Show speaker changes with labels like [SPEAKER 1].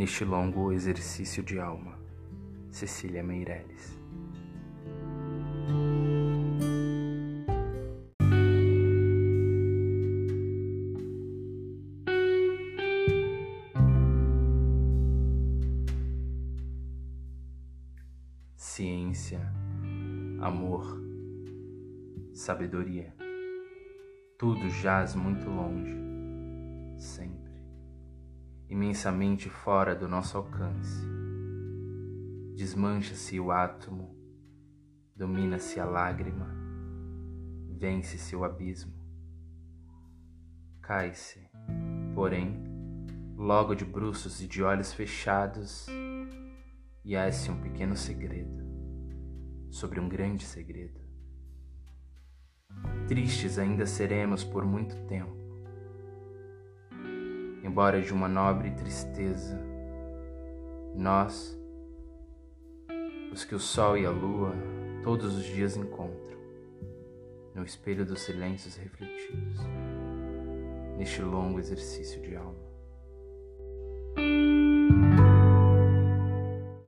[SPEAKER 1] neste longo exercício de alma. Cecília Meirelles. Ciência, amor, sabedoria, tudo jaz muito longe, imensamente fora do nosso alcance. Desmancha-se o átomo, domina-se a lágrima, vence-se o abismo. Cai-se, porém, logo de bruços e de olhos fechados, e há-se um pequeno segredo sobre um grande segredo. Tristes ainda seremos por muito tempo embora de uma nobre tristeza. Nós, os que o sol e a lua todos os dias encontram, no espelho dos silêncios refletidos, neste longo exercício de alma.